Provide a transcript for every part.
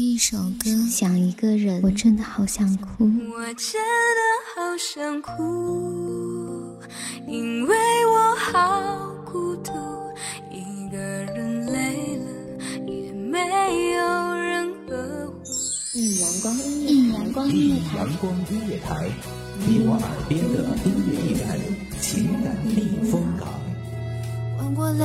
一首歌，想一个人，我真的好想哭。我真的好想哭，因为我好孤独，一个人累了也没有人呵护。一阳光音乐，一阳光音乐台，阳光音乐台，你我耳边的音乐驿站，情感避风港。换我来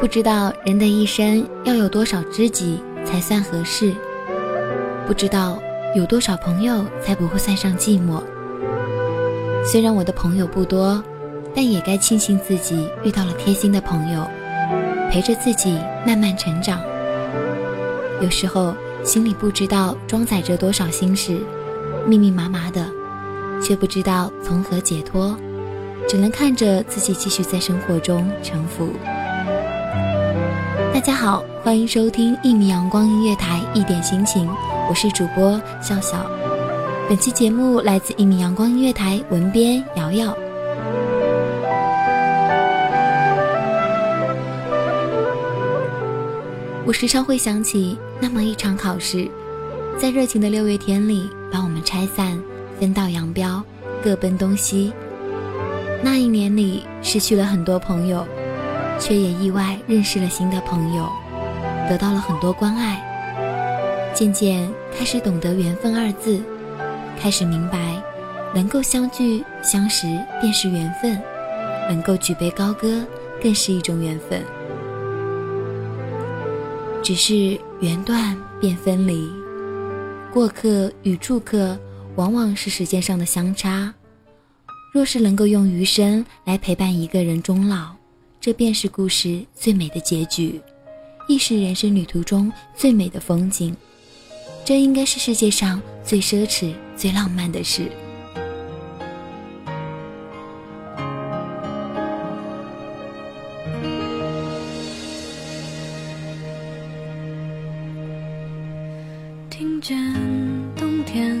不知道人的一生要有多少知己才算合适，不知道有多少朋友才不会算上寂寞。虽然我的朋友不多，但也该庆幸自己遇到了贴心的朋友，陪着自己慢慢成长。有时候心里不知道装载着多少心事，密密麻麻的，却不知道从何解脱，只能看着自己继续在生活中沉浮。大家好，欢迎收听一米阳光音乐台一点心情，我是主播笑笑。本期节目来自一米阳光音乐台文编瑶瑶。我时常会想起那么一场考试，在热情的六月天里，把我们拆散，分道扬镳，各奔东西。那一年里，失去了很多朋友。却也意外认识了新的朋友，得到了很多关爱，渐渐开始懂得缘分二字，开始明白，能够相聚相识便是缘分，能够举杯高歌更是一种缘分。只是缘断便分离，过客与住客往往是时间上的相差，若是能够用余生来陪伴一个人终老。这便是故事最美的结局，亦是人生旅途中最美的风景。这应该是世界上最奢侈、最浪漫的事。听见冬天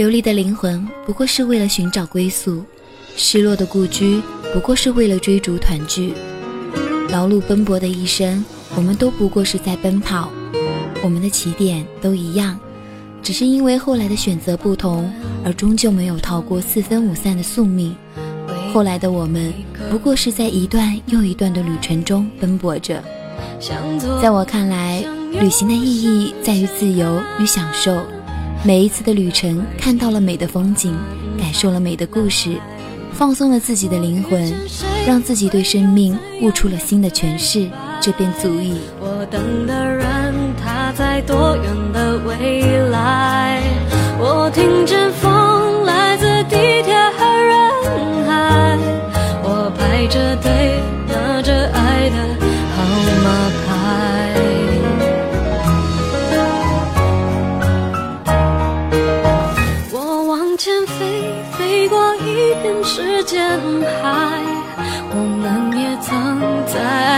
流离的灵魂不过是为了寻找归宿，失落的故居不过是为了追逐团聚。劳碌奔波的一生，我们都不过是在奔跑，我们的起点都一样，只是因为后来的选择不同，而终究没有逃过四分五散的宿命。后来的我们，不过是在一段又一段的旅程中奔波着。在我看来，旅行的意义在于自由与享受。每一次的旅程，看到了美的风景，感受了美的故事，放松了自己的灵魂，让自己对生命悟出了新的诠释，这便足矣。我等的人，他在多远的未来？我听见风来自地铁和人海，我排着队拿着爱的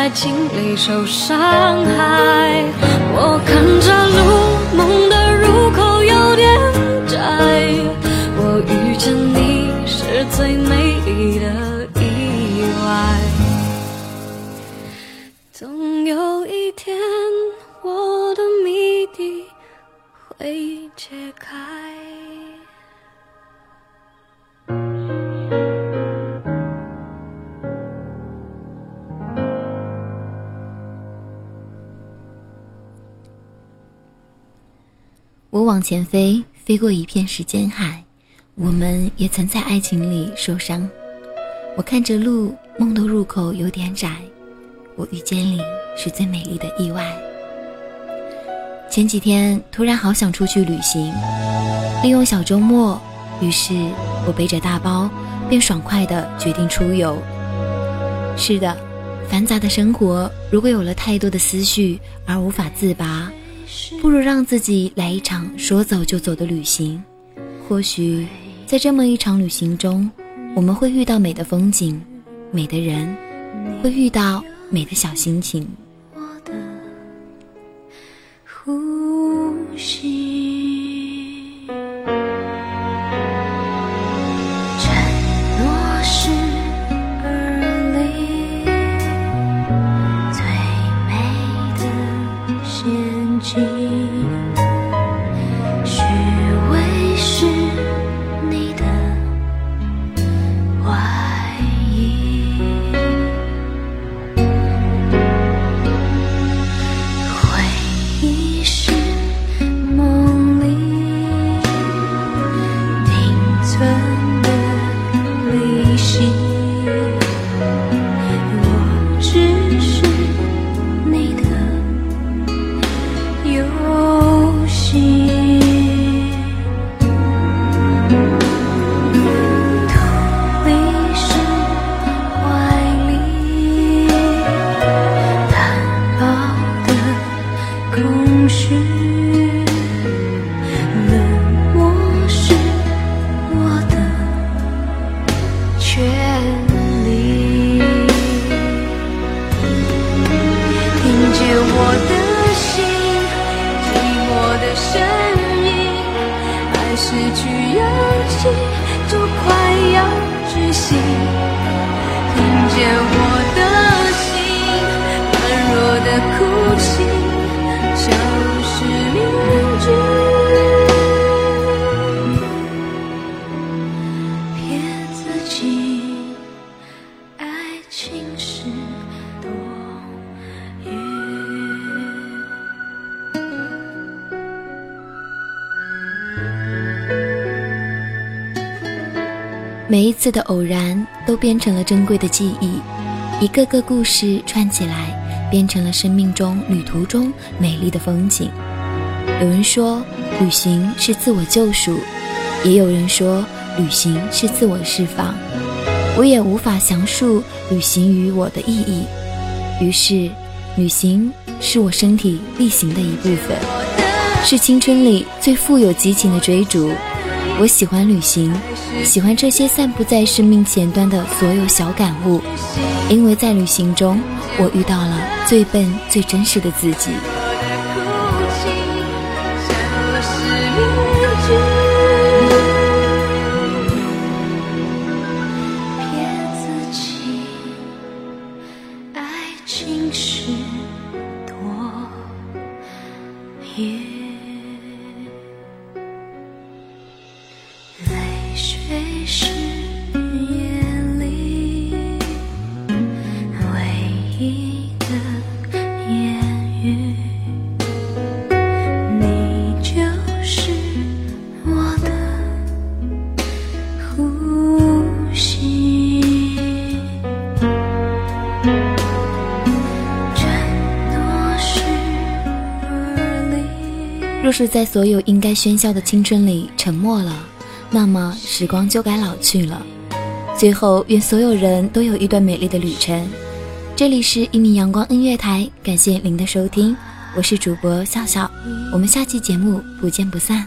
在爱情里受伤害。我看着路，梦的我往前飞，飞过一片时间海，我们也曾在爱情里受伤。我看着路，梦的入口有点窄。我遇见你是最美丽的意外。前几天突然好想出去旅行，利用小周末，于是我背着大包，便爽快地决定出游。是的，繁杂的生活如果有了太多的思绪而无法自拔。不如让自己来一场说走就走的旅行，或许在这么一场旅行中，我们会遇到美的风景、美的人，会遇到美的小心情。我的呼吸，每一次的偶然都变成了珍贵的记忆，一个个故事串起来，变成了生命中旅途中美丽的风景。有人说，旅行是自我救赎，也有人说，旅行是自我释放。我也无法详述旅行与我的意义，于是，旅行是我身体力行的一部分，是青春里最富有激情的追逐。我喜欢旅行，喜欢这些散布在生命前端的所有小感悟，因为在旅行中，我遇到了最笨、最真实的自己。你就是我的呼吸。若是在所有应该喧嚣的青春里沉默了那么时光就该老去了。最后愿所有人都有一段美丽的旅程。这里是一米阳光音乐台，感谢您的收听，我是主播笑笑，我们下期节目不见不散。